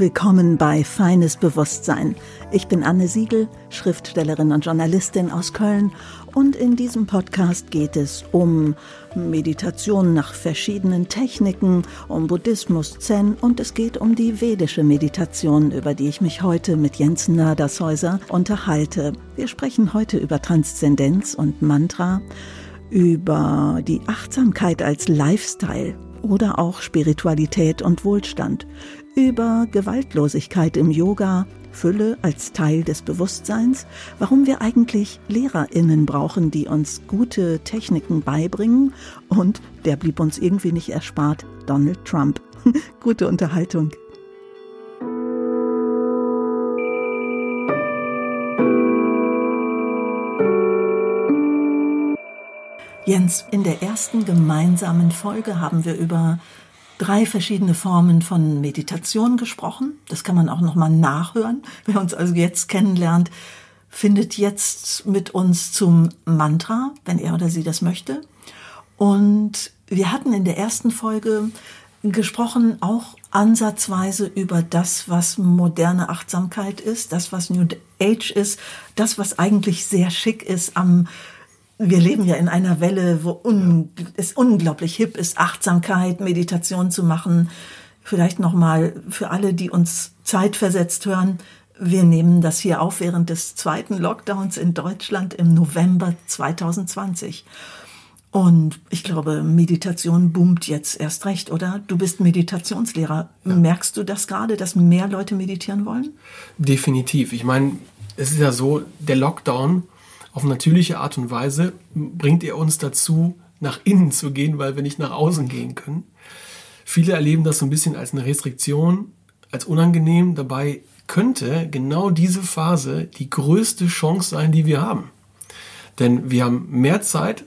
Willkommen bei Feines Bewusstsein. Ich bin Anne Siegel, Schriftstellerin und Journalistin aus Köln und in diesem Podcast geht es um Meditation nach verschiedenen Techniken, um Buddhismus, Zen und es geht um die vedische Meditation, über die ich mich heute mit Jens Nadershäuser unterhalte. Wir sprechen heute über Transzendenz und Mantra, über die Achtsamkeit als Lifestyle oder auch Spiritualität und Wohlstand, über Gewaltlosigkeit im Yoga, Fülle als Teil des Bewusstseins, warum wir eigentlich Lehrerinnen brauchen, die uns gute Techniken beibringen und, der blieb uns irgendwie nicht erspart, Donald Trump. gute Unterhaltung. Jens, in der ersten gemeinsamen Folge haben wir über drei verschiedene Formen von Meditation gesprochen. Das kann man auch noch mal nachhören. Wer uns also jetzt kennenlernt, findet jetzt mit uns zum Mantra, wenn er oder sie das möchte. Und wir hatten in der ersten Folge gesprochen auch ansatzweise über das, was moderne Achtsamkeit ist, das, was New Age ist, das, was eigentlich sehr schick ist am wir leben ja in einer Welle, wo un es unglaublich hip ist, Achtsamkeit, Meditation zu machen. Vielleicht nochmal für alle, die uns zeitversetzt hören. Wir nehmen das hier auf während des zweiten Lockdowns in Deutschland im November 2020. Und ich glaube, Meditation boomt jetzt erst recht, oder? Du bist Meditationslehrer. Ja. Merkst du das gerade, dass mehr Leute meditieren wollen? Definitiv. Ich meine, es ist ja so, der Lockdown auf natürliche Art und Weise bringt er uns dazu, nach innen zu gehen, weil wir nicht nach außen gehen können. Viele erleben das so ein bisschen als eine Restriktion, als unangenehm. Dabei könnte genau diese Phase die größte Chance sein, die wir haben. Denn wir haben mehr Zeit.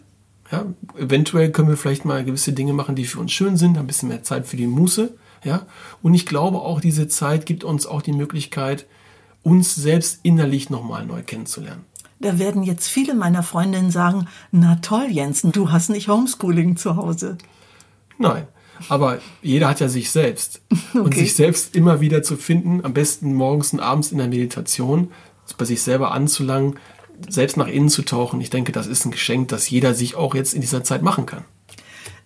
Ja, eventuell können wir vielleicht mal gewisse Dinge machen, die für uns schön sind, ein bisschen mehr Zeit für die Muße. Ja, und ich glaube auch, diese Zeit gibt uns auch die Möglichkeit, uns selbst innerlich nochmal neu kennenzulernen. Da werden jetzt viele meiner Freundinnen sagen, na toll, Jensen, du hast nicht Homeschooling zu Hause. Nein, aber jeder hat ja sich selbst. Okay. Und sich selbst immer wieder zu finden, am besten morgens und abends in der Meditation, bei sich selber anzulangen, selbst nach innen zu tauchen. Ich denke, das ist ein Geschenk, das jeder sich auch jetzt in dieser Zeit machen kann.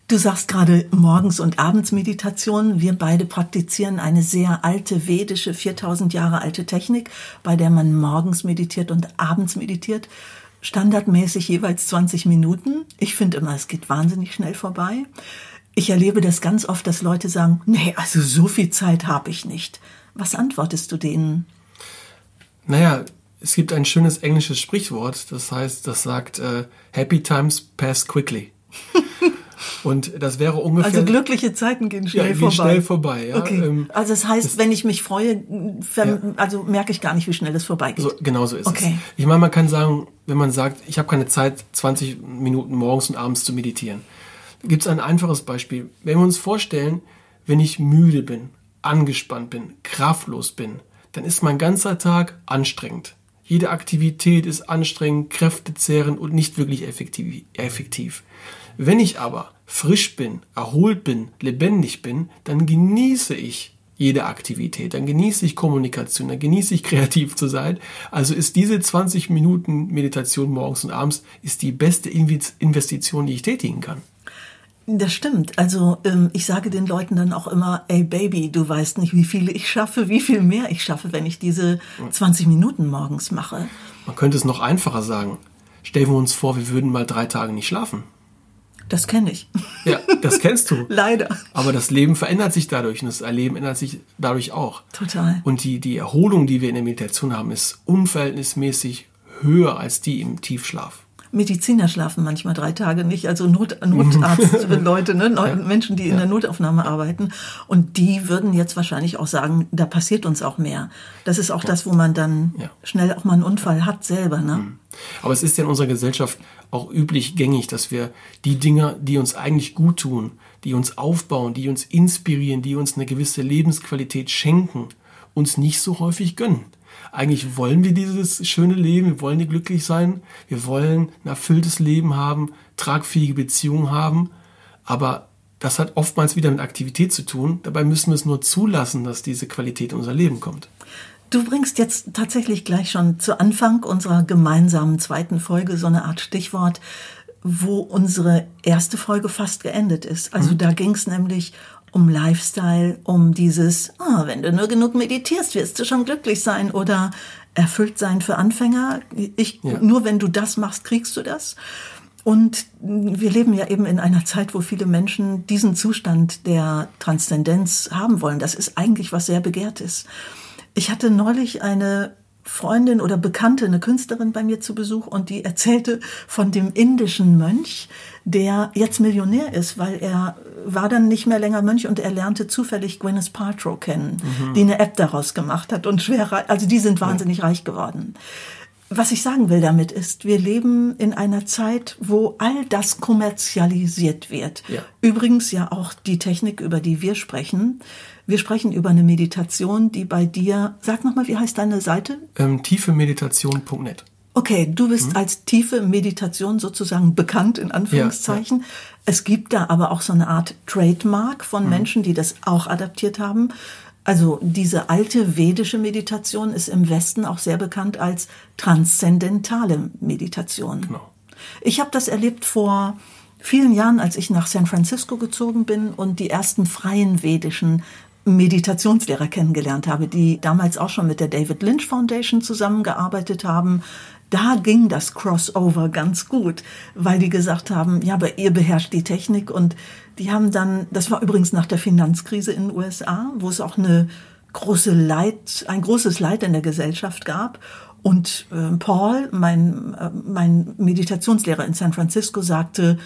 Du sagst gerade morgens und abends Meditation. Wir beide praktizieren eine sehr alte vedische, 4000 Jahre alte Technik, bei der man morgens meditiert und abends meditiert. Standardmäßig jeweils 20 Minuten. Ich finde immer, es geht wahnsinnig schnell vorbei. Ich erlebe das ganz oft, dass Leute sagen, nee, also so viel Zeit habe ich nicht. Was antwortest du denen? Naja, es gibt ein schönes englisches Sprichwort, das heißt, das sagt, uh, Happy times pass quickly. Und das wäre ungefähr. Also glückliche Zeiten gehen schnell ja, gehen vorbei. schnell vorbei, ja. Okay. Ähm, also das heißt, das, wenn ich mich freue, ja. also merke ich gar nicht, wie schnell es vorbeigeht. So, genau so ist okay. es. Ich meine, man kann sagen, wenn man sagt, ich habe keine Zeit, 20 Minuten morgens und abends zu meditieren, gibt es ein einfaches Beispiel. Wenn wir uns vorstellen, wenn ich müde bin, angespannt bin, kraftlos bin, dann ist mein ganzer Tag anstrengend. Jede Aktivität ist anstrengend, kräftezehrend und nicht wirklich effektiv. Wenn ich aber frisch bin, erholt bin, lebendig bin, dann genieße ich jede Aktivität, dann genieße ich Kommunikation, dann genieße ich kreativ zu sein. Also ist diese 20 Minuten Meditation morgens und abends ist die beste Investition, die ich tätigen kann. Das stimmt. Also ähm, ich sage den Leuten dann auch immer, ey Baby, du weißt nicht, wie viele ich schaffe, wie viel mehr ich schaffe, wenn ich diese 20 Minuten morgens mache. Man könnte es noch einfacher sagen. Stellen wir uns vor, wir würden mal drei Tage nicht schlafen. Das kenne ich. Ja, das kennst du. Leider. Aber das Leben verändert sich dadurch und das Erleben ändert sich dadurch auch. Total. Und die, die Erholung, die wir in der Meditation haben, ist unverhältnismäßig höher als die im Tiefschlaf. Mediziner schlafen manchmal drei Tage nicht, also Not, Notarztleute, ne? Ja. Menschen, die in der Notaufnahme arbeiten. Und die würden jetzt wahrscheinlich auch sagen, da passiert uns auch mehr. Das ist auch ja. das, wo man dann ja. schnell auch mal einen Unfall hat selber. Ne? Mhm. Aber es ist ja in unserer Gesellschaft auch üblich gängig, dass wir die Dinge, die uns eigentlich gut tun, die uns aufbauen, die uns inspirieren, die uns eine gewisse Lebensqualität schenken, uns nicht so häufig gönnen. Eigentlich wollen wir dieses schöne Leben, wir wollen glücklich sein, wir wollen ein erfülltes Leben haben, tragfähige Beziehungen haben, aber das hat oftmals wieder mit Aktivität zu tun. Dabei müssen wir es nur zulassen, dass diese Qualität in unser Leben kommt. Du bringst jetzt tatsächlich gleich schon zu Anfang unserer gemeinsamen zweiten Folge so eine Art Stichwort, wo unsere erste Folge fast geendet ist. Also mhm. da ging es nämlich um Lifestyle, um dieses, ah, wenn du nur genug meditierst, wirst du schon glücklich sein oder erfüllt sein für Anfänger. Ich, ja. Nur wenn du das machst, kriegst du das. Und wir leben ja eben in einer Zeit, wo viele Menschen diesen Zustand der Transzendenz haben wollen. Das ist eigentlich was sehr Begehrtes. Ich hatte neulich eine Freundin oder Bekannte, eine Künstlerin bei mir zu Besuch und die erzählte von dem indischen Mönch, der jetzt Millionär ist, weil er war dann nicht mehr länger Mönch und er lernte zufällig Gwyneth Paltrow kennen, mhm. die eine App daraus gemacht hat und schwer, also die sind wahnsinnig ja. reich geworden. Was ich sagen will damit ist, wir leben in einer Zeit, wo all das kommerzialisiert wird. Ja. Übrigens ja auch die Technik, über die wir sprechen. Wir sprechen über eine Meditation, die bei dir, sag nochmal, wie heißt deine Seite? Ähm, tiefemeditation.net. Okay, du bist mhm. als tiefe Meditation sozusagen bekannt, in Anführungszeichen. Ja, ja. Es gibt da aber auch so eine Art Trademark von mhm. Menschen, die das auch adaptiert haben. Also diese alte vedische Meditation ist im Westen auch sehr bekannt als transzendentale Meditation. Genau. Ich habe das erlebt vor vielen Jahren, als ich nach San Francisco gezogen bin und die ersten freien vedischen Meditationslehrer kennengelernt habe, die damals auch schon mit der David Lynch Foundation zusammengearbeitet haben. Da ging das Crossover ganz gut, weil die gesagt haben, ja, aber ihr beherrscht die Technik und die haben dann, das war übrigens nach der Finanzkrise in den USA, wo es auch eine große Leid, ein großes Leid in der Gesellschaft gab. Und äh, Paul, mein, äh, mein Meditationslehrer in San Francisco, sagte,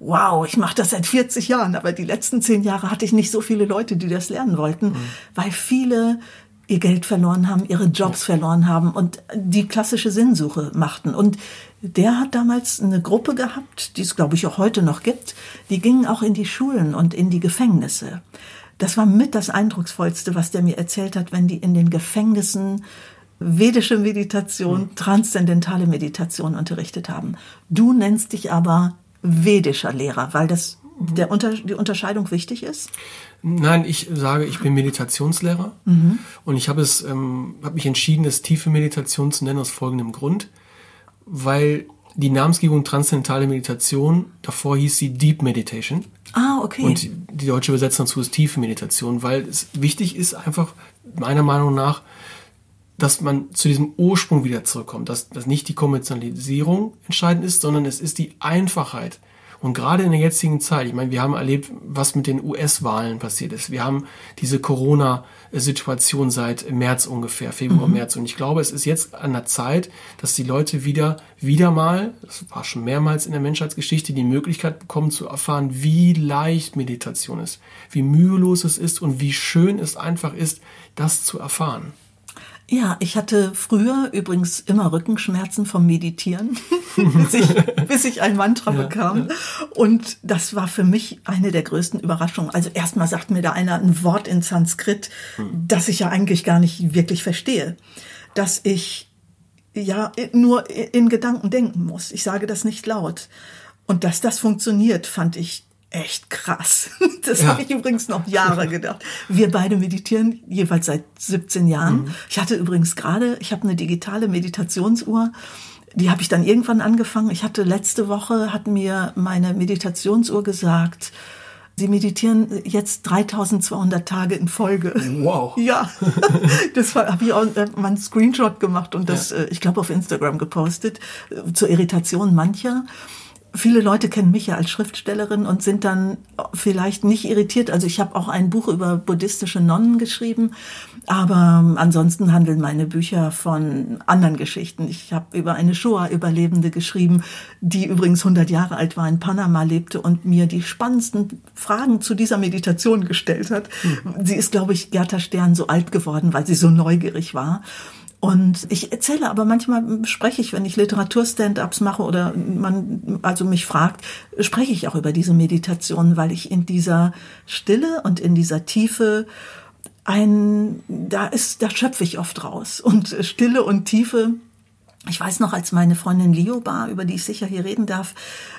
wow, ich mache das seit 40 Jahren, aber die letzten zehn Jahre hatte ich nicht so viele Leute, die das lernen wollten, mhm. weil viele ihr Geld verloren haben, ihre Jobs verloren haben und die klassische Sinnsuche machten. Und der hat damals eine Gruppe gehabt, die es, glaube ich, auch heute noch gibt, die gingen auch in die Schulen und in die Gefängnisse. Das war mit das Eindrucksvollste, was der mir erzählt hat, wenn die in den Gefängnissen vedische Meditation, mhm. transzendentale Meditation unterrichtet haben. Du nennst dich aber vedischer Lehrer, weil das der Unter die Unterscheidung wichtig ist? Nein, ich sage, ich bin Meditationslehrer mhm. und ich habe es, ähm, habe mich entschieden, es tiefe Meditation zu nennen aus folgendem Grund, weil die Namensgebung transzendentale Meditation davor hieß sie Deep Meditation. Ah, okay. Und die deutsche Übersetzung dazu ist tiefe Meditation, weil es wichtig ist einfach meiner Meinung nach, dass man zu diesem Ursprung wieder zurückkommt, dass, dass nicht die Kommerzialisierung entscheidend ist, sondern es ist die Einfachheit. Und gerade in der jetzigen Zeit, ich meine, wir haben erlebt, was mit den US-Wahlen passiert ist. Wir haben diese Corona-Situation seit März ungefähr, Februar, mhm. März. Und ich glaube, es ist jetzt an der Zeit, dass die Leute wieder, wieder mal, das war schon mehrmals in der Menschheitsgeschichte, die Möglichkeit bekommen zu erfahren, wie leicht Meditation ist, wie mühelos es ist und wie schön es einfach ist, das zu erfahren. Ja, ich hatte früher übrigens immer Rückenschmerzen vom Meditieren, bis, ich, bis ich ein Mantra ja, bekam. Ja. Und das war für mich eine der größten Überraschungen. Also erstmal sagt mir da einer ein Wort in Sanskrit, hm. das ich ja eigentlich gar nicht wirklich verstehe. Dass ich ja nur in Gedanken denken muss. Ich sage das nicht laut. Und dass das funktioniert, fand ich echt krass. Das ja. habe ich übrigens noch Jahre gedacht. Wir beide meditieren jeweils seit 17 Jahren. Mhm. Ich hatte übrigens gerade, ich habe eine digitale Meditationsuhr. Die habe ich dann irgendwann angefangen. Ich hatte letzte Woche, hat mir meine Meditationsuhr gesagt, Sie meditieren jetzt 3200 Tage in Folge. Wow. Ja, das habe ich auch äh, mal einen Screenshot gemacht und das, ja. äh, ich glaube, auf Instagram gepostet, äh, zur Irritation mancher viele Leute kennen mich ja als Schriftstellerin und sind dann vielleicht nicht irritiert. Also ich habe auch ein Buch über buddhistische Nonnen geschrieben, aber ansonsten handeln meine Bücher von anderen Geschichten. Ich habe über eine Shoah-Überlebende geschrieben, die übrigens 100 Jahre alt war, in Panama lebte und mir die spannendsten Fragen zu dieser Meditation gestellt hat. Mhm. Sie ist, glaube ich, Gerda Stern so alt geworden, weil sie so neugierig war. Und ich erzähle aber manchmal spreche ich, wenn ich Literatur-Stand-ups mache oder man also mich fragt, spreche ich auch über diese Meditation, weil ich in dieser Stille und in dieser Tiefe ein, da ist, da schöpfe ich oft raus. Und Stille und Tiefe Ich weiß noch, als meine Freundin Lioba, über die ich sicher hier reden darf,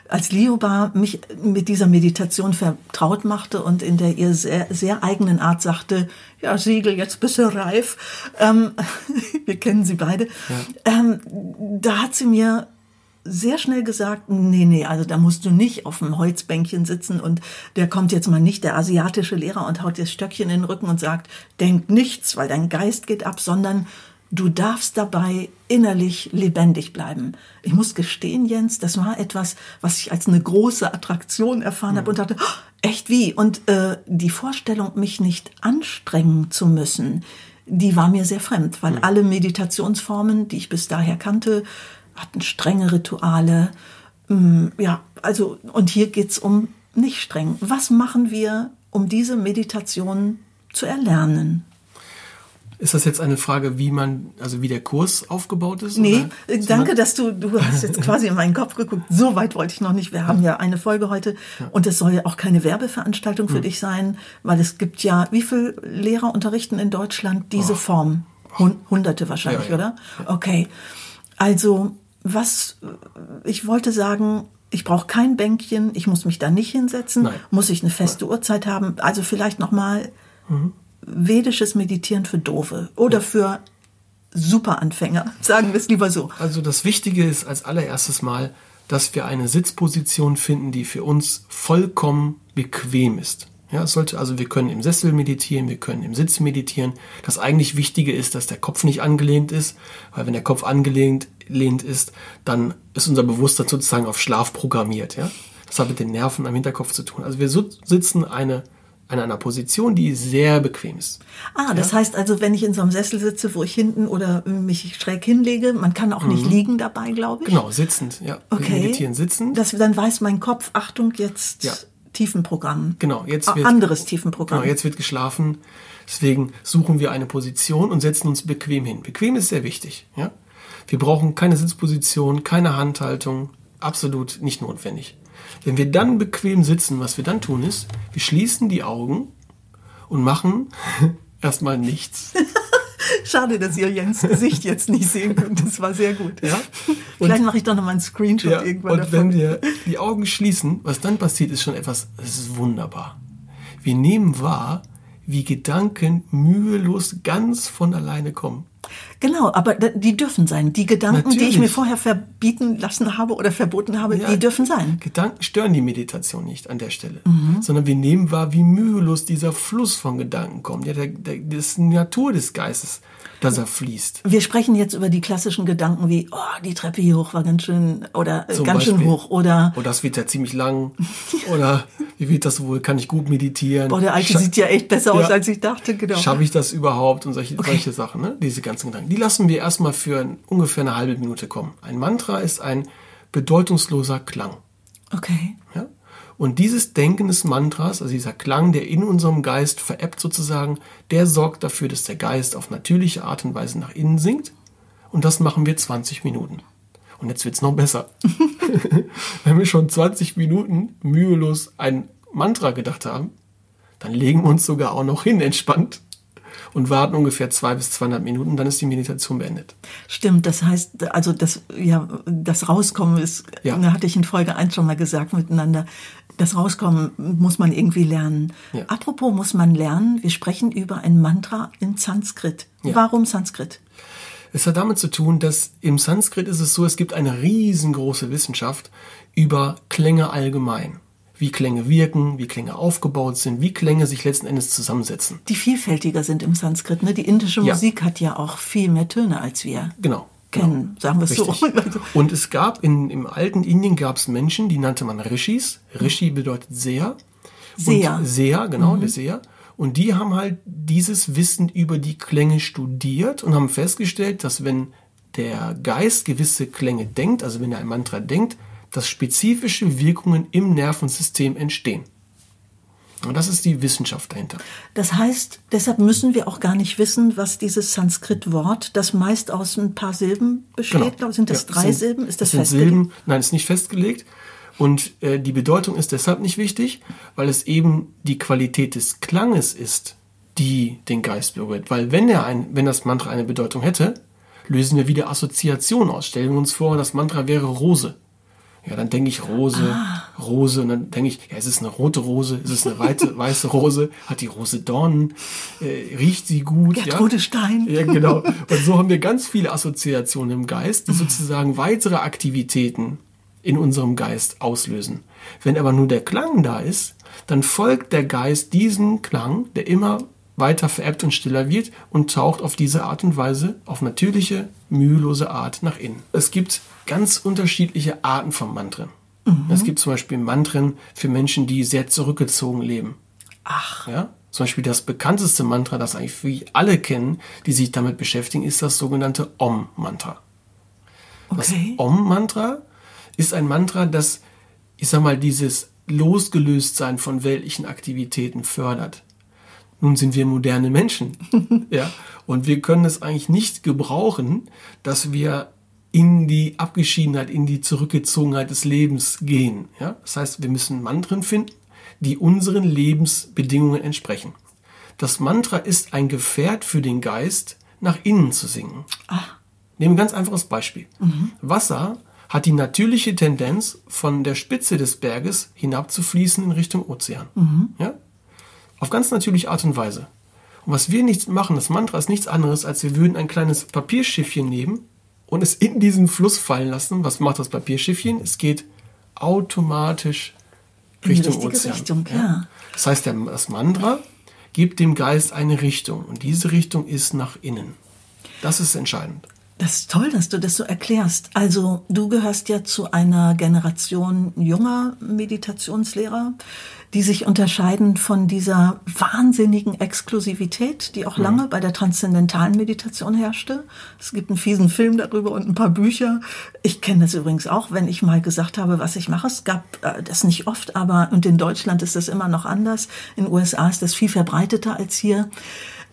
als Lioba mich mit dieser Meditation vertraut machte und in der ihr sehr, sehr eigenen Art sagte, ja, Siegel, jetzt bist du reif. Ähm, wir kennen sie beide. Ja. Ähm, da hat sie mir sehr schnell gesagt, nee, nee, also da musst du nicht auf dem Holzbänkchen sitzen und der kommt jetzt mal nicht, der asiatische Lehrer und haut dir das Stöckchen in den Rücken und sagt, denk nichts, weil dein Geist geht ab, sondern du darfst dabei innerlich lebendig bleiben. Ich muss gestehen, Jens, das war etwas, was ich als eine große Attraktion erfahren mhm. habe und dachte, oh, echt wie? Und äh, die Vorstellung, mich nicht anstrengen zu müssen, die war mir sehr fremd, weil mhm. alle Meditationsformen, die ich bis daher kannte, hatten strenge Rituale. Mm, ja, also, und hier geht's um nicht streng. Was machen wir, um diese Meditation zu erlernen? Ist das jetzt eine Frage, wie man, also wie der Kurs aufgebaut ist? Nee, oder? danke, dass du, du hast jetzt quasi in meinen Kopf geguckt. So weit wollte ich noch nicht. Wir haben ja eine Folge heute und es soll ja auch keine Werbeveranstaltung für hm. dich sein, weil es gibt ja, wie viele Lehrer unterrichten in Deutschland diese oh. Form? Hunderte wahrscheinlich, ja, ja. oder? Okay. Also, was, ich wollte sagen, ich brauche kein Bänkchen, ich muss mich da nicht hinsetzen, Nein. muss ich eine feste Nein. Uhrzeit haben. Also vielleicht nochmal, mhm vedisches Meditieren für Doofe oder für Superanfänger, sagen wir es lieber so. Also das Wichtige ist als allererstes Mal, dass wir eine Sitzposition finden, die für uns vollkommen bequem ist. Ja, es sollte, also wir können im Sessel meditieren, wir können im Sitz meditieren. Das eigentlich Wichtige ist, dass der Kopf nicht angelehnt ist, weil wenn der Kopf angelehnt ist, dann ist unser Bewusstsein sozusagen auf Schlaf programmiert. Ja? Das hat mit den Nerven am Hinterkopf zu tun. Also wir sitzen eine an einer Position, die sehr bequem ist. Ah, das ja? heißt also, wenn ich in so einem Sessel sitze, wo ich hinten oder mich schräg hinlege, man kann auch nicht mhm. liegen dabei, glaube ich. Genau, sitzend, ja. Okay. Meditieren sitzen. Das, dann weiß mein Kopf, Achtung, jetzt ja. Tiefenprogramm. Genau, jetzt wird anderes Tiefenprogramm. Genau, jetzt wird geschlafen. Deswegen suchen wir eine Position und setzen uns bequem hin. Bequem ist sehr wichtig, ja. Wir brauchen keine Sitzposition, keine Handhaltung, absolut nicht notwendig. Wenn wir dann bequem sitzen, was wir dann tun ist, wir schließen die Augen und machen erstmal nichts. Schade, dass ihr Jens Gesicht jetzt nicht sehen könnt. Das war sehr gut. Ja? Vielleicht mache ich doch noch mal einen Screenshot ja, irgendwann und davon. wenn wir die Augen schließen, was dann passiert, ist schon etwas, das ist wunderbar. Wir nehmen wahr, wie Gedanken mühelos ganz von alleine kommen. Genau, aber die dürfen sein. Die Gedanken, Natürlich. die ich mir vorher verbieten lassen habe oder verboten habe, ja, die dürfen sein. Gedanken stören die Meditation nicht an der Stelle, mhm. sondern wir nehmen wahr, wie mühelos dieser Fluss von Gedanken kommt. Ja, der, der, das ist die Natur des Geistes dass er fließt. Wir sprechen jetzt über die klassischen Gedanken wie, oh, die Treppe hier hoch war ganz schön oder äh, ganz Beispiel. schön hoch oder. Oh, das wird ja ziemlich lang. oder wie wird das wohl? Kann ich gut meditieren? Boah, der Alte Scha sieht ja echt besser ja. aus, als ich dachte, genau. Schaffe ich das überhaupt? Und solche, okay. solche Sachen, ne? Diese ganzen Gedanken. Die lassen wir erstmal für ungefähr eine halbe Minute kommen. Ein Mantra ist ein bedeutungsloser Klang. Okay. Ja? Und dieses Denken des Mantras, also dieser Klang, der in unserem Geist verebbt sozusagen, der sorgt dafür, dass der Geist auf natürliche Art und Weise nach innen sinkt. Und das machen wir 20 Minuten. Und jetzt wird's noch besser. Wenn wir schon 20 Minuten mühelos ein Mantra gedacht haben, dann legen wir uns sogar auch noch hin entspannt und warten ungefähr zwei bis zweieinhalb Minuten, dann ist die Meditation beendet. Stimmt, das heißt, also das, ja, das Rauskommen ist, ja. da hatte ich in Folge 1 schon mal gesagt miteinander, das Rauskommen muss man irgendwie lernen. Ja. Apropos muss man lernen, wir sprechen über ein Mantra in Sanskrit. Ja. Warum Sanskrit? Es hat damit zu tun, dass im Sanskrit ist es so, es gibt eine riesengroße Wissenschaft über Klänge allgemein wie Klänge wirken, wie Klänge aufgebaut sind, wie Klänge sich letzten Endes zusammensetzen. Die vielfältiger sind im Sanskrit. Ne? Die indische ja. Musik hat ja auch viel mehr Töne als wir. Genau. Kennen, genau. sagen wir es so. Und es gab in, im alten Indien gab es Menschen, die nannte man Rishis. Rishi bedeutet Seher. Seher. Seher, genau, mhm. der Seher. Und die haben halt dieses Wissen über die Klänge studiert und haben festgestellt, dass wenn der Geist gewisse Klänge denkt, also wenn er ein Mantra denkt, dass spezifische Wirkungen im Nervensystem entstehen. Und das ist die Wissenschaft dahinter. Das heißt, deshalb müssen wir auch gar nicht wissen, was dieses Sanskrit-Wort, das meist aus ein paar Silben besteht, genau. sind das ja, drei sind, Silben? Ist das festgelegt? Silben, nein, ist nicht festgelegt. Und äh, die Bedeutung ist deshalb nicht wichtig, weil es eben die Qualität des Klanges ist, die den Geist berührt. Weil wenn er ein, wenn das Mantra eine Bedeutung hätte, lösen wir wieder Assoziationen aus. Stellen wir uns vor, das Mantra wäre Rose. Ja, dann denke ich Rose, ah. Rose und dann denke ich, ja, ist es eine rote Rose, ist es eine weite, weiße Rose, hat die Rose Dornen, äh, riecht sie gut, Gertrude ja? Stein. Ja, genau. Und so haben wir ganz viele Assoziationen im Geist, die sozusagen weitere Aktivitäten in unserem Geist auslösen. Wenn aber nur der Klang da ist, dann folgt der Geist diesem Klang, der immer weiter verebbt und stiller wird und taucht auf diese Art und Weise auf natürliche, mühelose Art nach innen. Es gibt ganz unterschiedliche Arten von Mantren. Mhm. Es gibt zum Beispiel Mantren für Menschen, die sehr zurückgezogen leben. Ach. Ja? Zum Beispiel das bekannteste Mantra, das eigentlich alle kennen, die sich damit beschäftigen, ist das sogenannte Om-Mantra. Okay. Das Om-Mantra ist ein Mantra, das, ich sag mal, dieses Losgelöstsein von weltlichen Aktivitäten fördert. Nun sind wir moderne Menschen, ja, und wir können es eigentlich nicht gebrauchen, dass wir in die Abgeschiedenheit, in die Zurückgezogenheit des Lebens gehen. Ja? Das heißt, wir müssen Mantren finden, die unseren Lebensbedingungen entsprechen. Das Mantra ist ein Gefährt für den Geist, nach innen zu singen. Ach. Nehmen ein ganz einfaches Beispiel. Mhm. Wasser hat die natürliche Tendenz, von der Spitze des Berges hinabzufließen in Richtung Ozean. Mhm. Ja? Auf ganz natürliche Art und Weise. Und was wir nicht machen, das Mantra ist nichts anderes, als wir würden ein kleines Papierschiffchen nehmen und es in diesen Fluss fallen lassen. Was macht das Papierschiffchen? Es geht automatisch Richtung Ozean. Richtung, ja. Das heißt, der, das Mantra gibt dem Geist eine Richtung und diese Richtung ist nach innen. Das ist entscheidend. Das ist toll, dass du das so erklärst. Also du gehörst ja zu einer Generation junger Meditationslehrer, die sich unterscheiden von dieser wahnsinnigen Exklusivität, die auch mhm. lange bei der transzendentalen Meditation herrschte. Es gibt einen fiesen Film darüber und ein paar Bücher. Ich kenne das übrigens auch, wenn ich mal gesagt habe, was ich mache. Es gab äh, das nicht oft, aber und in Deutschland ist das immer noch anders. In den USA ist das viel verbreiteter als hier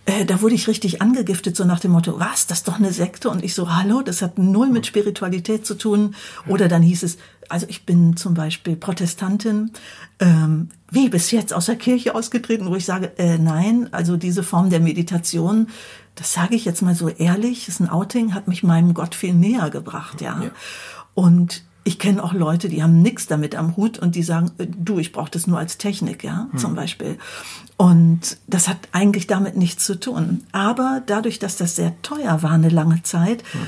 äh, da wurde ich richtig angegiftet, so nach dem Motto, was, das ist doch eine Sekte? Und ich so, hallo, das hat null mit Spiritualität zu tun. Oder dann hieß es, also ich bin zum Beispiel Protestantin, ähm, wie bis jetzt aus der Kirche ausgetreten, wo ich sage, äh, nein, also diese Form der Meditation, das sage ich jetzt mal so ehrlich, ist ein Outing, hat mich meinem Gott viel näher gebracht, ja. ja. Und ich kenne auch Leute, die haben nichts damit am Hut und die sagen, äh, du, ich brauche das nur als Technik, ja, hm. zum Beispiel. Und das hat eigentlich damit nichts zu tun. Aber dadurch, dass das sehr teuer war eine lange Zeit, hm.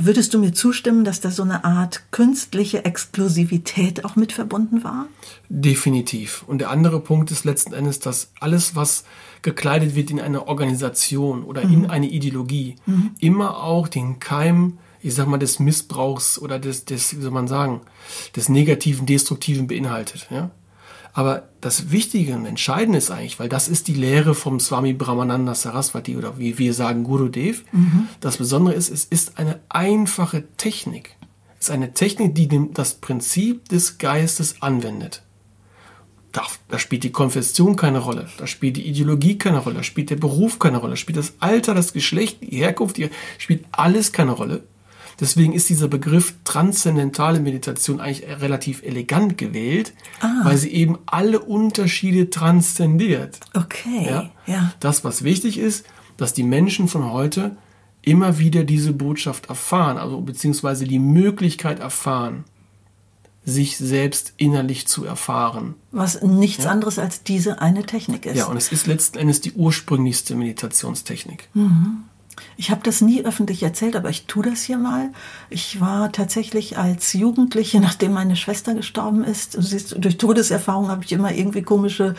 Würdest du mir zustimmen, dass da so eine Art künstliche Exklusivität auch mit verbunden war? Definitiv. Und der andere Punkt ist letzten Endes, dass alles, was gekleidet wird in eine Organisation oder mhm. in eine Ideologie, mhm. immer auch den Keim ich sag mal, des Missbrauchs oder des, des, wie soll man sagen, des negativen, destruktiven beinhaltet. Ja? Aber das Wichtige und Entscheidende ist eigentlich, weil das ist die Lehre vom Swami Brahmananda Saraswati oder wie wir sagen Gurudev. Mhm. Das Besondere ist, es ist eine einfache Technik. Es ist eine Technik, die das Prinzip des Geistes anwendet. Da, da, spielt die Konfession keine Rolle, da spielt die Ideologie keine Rolle, da spielt der Beruf keine Rolle, da spielt das Alter, das Geschlecht, die Herkunft, die, spielt alles keine Rolle. Deswegen ist dieser Begriff transzendentale Meditation eigentlich relativ elegant gewählt, ah. weil sie eben alle Unterschiede transzendiert. Okay. Ja? ja. Das, was wichtig ist, dass die Menschen von heute immer wieder diese Botschaft erfahren, also beziehungsweise die Möglichkeit erfahren, sich selbst innerlich zu erfahren. Was nichts ja? anderes als diese eine Technik ist. Ja, und es ist letzten Endes die ursprünglichste Meditationstechnik. Mhm. Ich habe das nie öffentlich erzählt, aber ich tue das hier mal. Ich war tatsächlich als Jugendliche, nachdem meine Schwester gestorben ist, durch Todeserfahrung habe ich immer irgendwie komische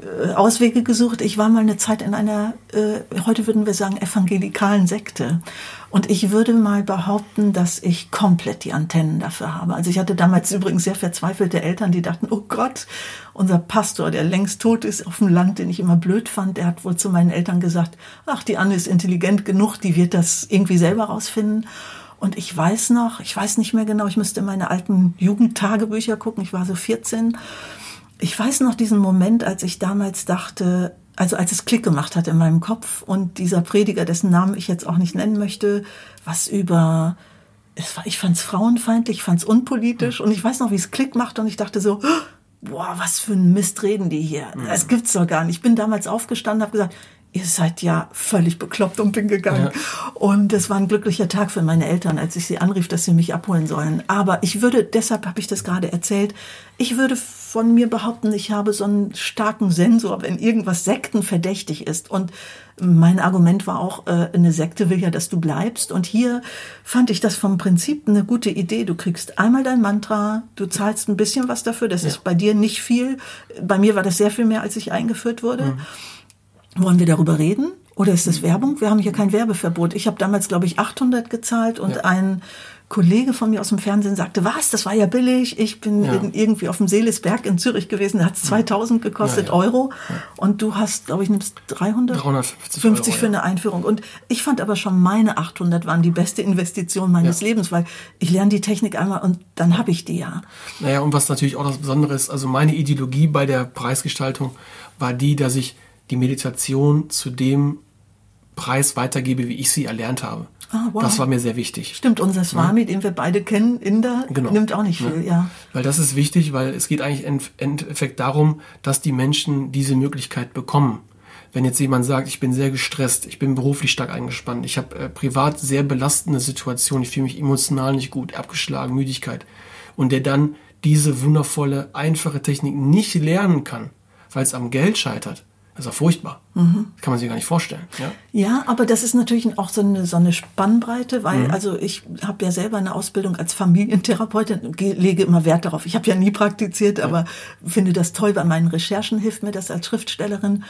äh, Auswege gesucht. Ich war mal eine Zeit in einer, äh, heute würden wir sagen, evangelikalen Sekte. Und ich würde mal behaupten, dass ich komplett die Antennen dafür habe. Also ich hatte damals übrigens sehr verzweifelte Eltern, die dachten, oh Gott, unser Pastor, der längst tot ist auf dem Land, den ich immer blöd fand, der hat wohl zu meinen Eltern gesagt, ach, die Anne ist intelligent genug, die wird das irgendwie selber rausfinden. Und ich weiß noch, ich weiß nicht mehr genau, ich müsste in meine alten Jugendtagebücher gucken, ich war so 14. Ich weiß noch diesen Moment, als ich damals dachte, also als es Klick gemacht hat in meinem Kopf und dieser Prediger, dessen Namen ich jetzt auch nicht nennen möchte, was über, war, ich fand es frauenfeindlich, ich fand es unpolitisch und ich weiß noch, wie es Klick macht und ich dachte so, boah, was für ein Mist reden die hier. Das gibt's doch gar nicht. Ich bin damals aufgestanden, habe gesagt, ihr seid ja völlig bekloppt und bin gegangen. Ja. Und es war ein glücklicher Tag für meine Eltern, als ich sie anrief, dass sie mich abholen sollen. Aber ich würde, deshalb habe ich das gerade erzählt, ich würde von mir behaupten, ich habe so einen starken Sensor, wenn irgendwas sektenverdächtig ist. Und mein Argument war auch, äh, eine Sekte will ja, dass du bleibst. Und hier fand ich das vom Prinzip eine gute Idee. Du kriegst einmal dein Mantra, du zahlst ein bisschen was dafür. Das ja. ist bei dir nicht viel. Bei mir war das sehr viel mehr, als ich eingeführt wurde. Mhm. Wollen wir darüber reden? Oder ist das Werbung? Wir haben hier kein Werbeverbot. Ich habe damals, glaube ich, 800 gezahlt und ja. ein Kollege von mir aus dem Fernsehen sagte, was, das war ja billig. Ich bin ja. irgendwie auf dem Seelisberg in Zürich gewesen, da hat es 2000 gekostet ja. Euro. Und du hast, glaube ich, nimmst 300? 350 50 Euro, für eine Einführung. Und ich fand aber schon, meine 800 waren die beste Investition meines Lebens, weil ich lerne die Technik einmal und dann habe ich die ja. Naja, und was natürlich auch das Besondere ist, also meine Ideologie bei der Preisgestaltung war die, dass ich die Meditation zu dem Preis weitergebe, wie ich sie erlernt habe. Ah, wow. Das war mir sehr wichtig. Stimmt, unser Swami, ja. den wir beide kennen, Inder, genau. nimmt auch nicht viel, ja. ja. Weil das ist wichtig, weil es geht eigentlich im Endeffekt darum, dass die Menschen diese Möglichkeit bekommen. Wenn jetzt jemand sagt, ich bin sehr gestresst, ich bin beruflich stark eingespannt, ich habe äh, privat sehr belastende Situationen, ich fühle mich emotional nicht gut, abgeschlagen, Müdigkeit, und der dann diese wundervolle, einfache Technik nicht lernen kann, weil es am Geld scheitert, das ist ja furchtbar. Mhm. Das kann man sich gar nicht vorstellen. Ja, ja aber das ist natürlich auch so eine, so eine Spannbreite, weil mhm. also ich habe ja selber eine Ausbildung als Familientherapeutin, lege immer Wert darauf. Ich habe ja nie praktiziert, ja. aber finde das toll. Bei meinen Recherchen hilft mir das als Schriftstellerin.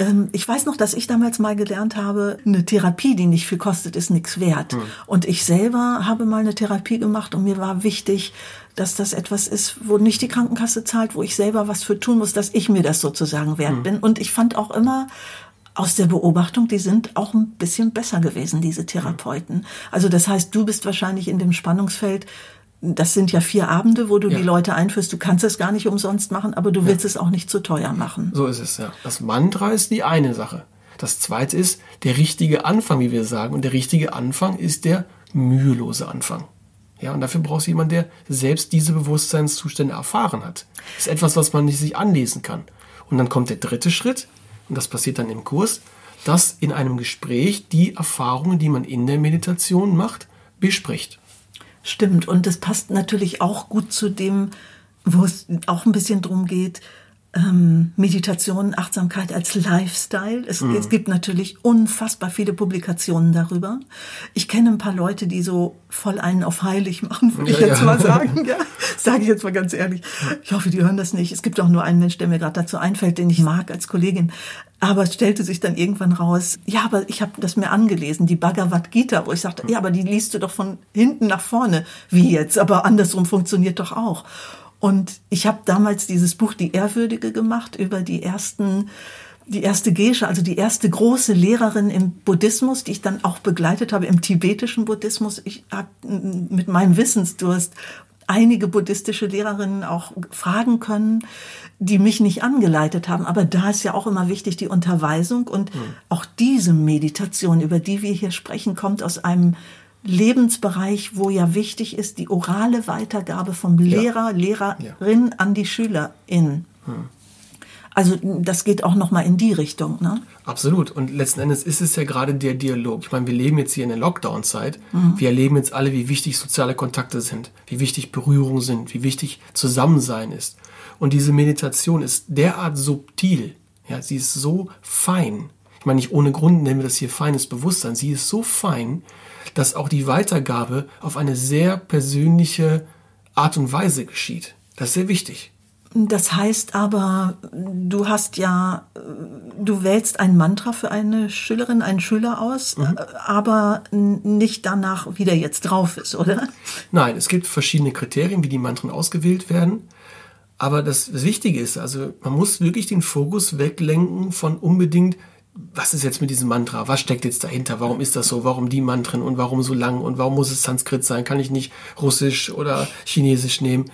Ähm, ich weiß noch, dass ich damals mal gelernt habe, eine Therapie, die nicht viel kostet, ist nichts wert. Mhm. Und ich selber habe mal eine Therapie gemacht und mir war wichtig, dass das etwas ist, wo nicht die Krankenkasse zahlt, wo ich selber was für tun muss, dass ich mir das sozusagen wert mhm. bin. Und ich fand auch immer aus der Beobachtung, die sind auch ein bisschen besser gewesen, diese Therapeuten. Also das heißt, du bist wahrscheinlich in dem Spannungsfeld, das sind ja vier Abende, wo du ja. die Leute einführst. Du kannst es gar nicht umsonst machen, aber du willst ja. es auch nicht zu teuer machen. So ist es, ja. Das Mantra ist die eine Sache. Das zweite ist der richtige Anfang, wie wir sagen. Und der richtige Anfang ist der mühelose Anfang. Ja, und dafür brauchst du jemanden, der selbst diese Bewusstseinszustände erfahren hat. Das ist etwas, was man nicht sich anlesen kann. Und dann kommt der dritte Schritt, und das passiert dann im Kurs, dass in einem Gespräch die Erfahrungen, die man in der Meditation macht, bespricht. Stimmt, und das passt natürlich auch gut zu dem, wo es auch ein bisschen drum geht, ähm, Meditation, Achtsamkeit als Lifestyle. Es, mhm. es, gibt natürlich unfassbar viele Publikationen darüber. Ich kenne ein paar Leute, die so voll einen auf heilig machen, würde ich ja, jetzt ja. mal sagen. Ja, sage ich jetzt mal ganz ehrlich. Ich hoffe, die hören das nicht. Es gibt auch nur einen Mensch, der mir gerade dazu einfällt, den ich mag als Kollegin. Aber es stellte sich dann irgendwann raus, ja, aber ich habe das mir angelesen, die Bhagavad Gita, wo ich sagte, ja, aber die liest du doch von hinten nach vorne. Wie jetzt? Aber andersrum funktioniert doch auch. Und ich habe damals dieses Buch Die Ehrwürdige gemacht über die ersten die erste Gesche, also die erste große Lehrerin im Buddhismus, die ich dann auch begleitet habe im tibetischen Buddhismus. Ich habe mit meinem Wissensdurst einige buddhistische Lehrerinnen auch fragen können, die mich nicht angeleitet haben. Aber da ist ja auch immer wichtig die Unterweisung und mhm. auch diese Meditation, über die wir hier sprechen, kommt aus einem Lebensbereich, wo ja wichtig ist, die orale Weitergabe vom Lehrer, ja. Lehrerin an die Schülerin. Hm. Also das geht auch noch mal in die Richtung, ne? Absolut. Und letzten Endes ist es ja gerade der Dialog. Ich meine, wir leben jetzt hier in der Lockdown-Zeit. Mhm. Wir erleben jetzt alle, wie wichtig soziale Kontakte sind, wie wichtig Berührung sind, wie wichtig Zusammensein ist. Und diese Meditation ist derart subtil. Ja, sie ist so fein. Ich meine, nicht ohne Grund nennen wir das hier feines Bewusstsein. Sie ist so fein, dass auch die Weitergabe auf eine sehr persönliche Art und Weise geschieht. Das ist sehr wichtig. Das heißt aber, du hast ja, du wählst ein Mantra für eine Schülerin, einen Schüler aus, mhm. aber nicht danach, wie der jetzt drauf ist, oder? Nein, es gibt verschiedene Kriterien, wie die Mantren ausgewählt werden. Aber das, das Wichtige ist, also man muss wirklich den Fokus weglenken von unbedingt was ist jetzt mit diesem Mantra? Was steckt jetzt dahinter? Warum ist das so? Warum die Mantren und warum so lang? Und warum muss es Sanskrit sein? Kann ich nicht Russisch oder Chinesisch nehmen?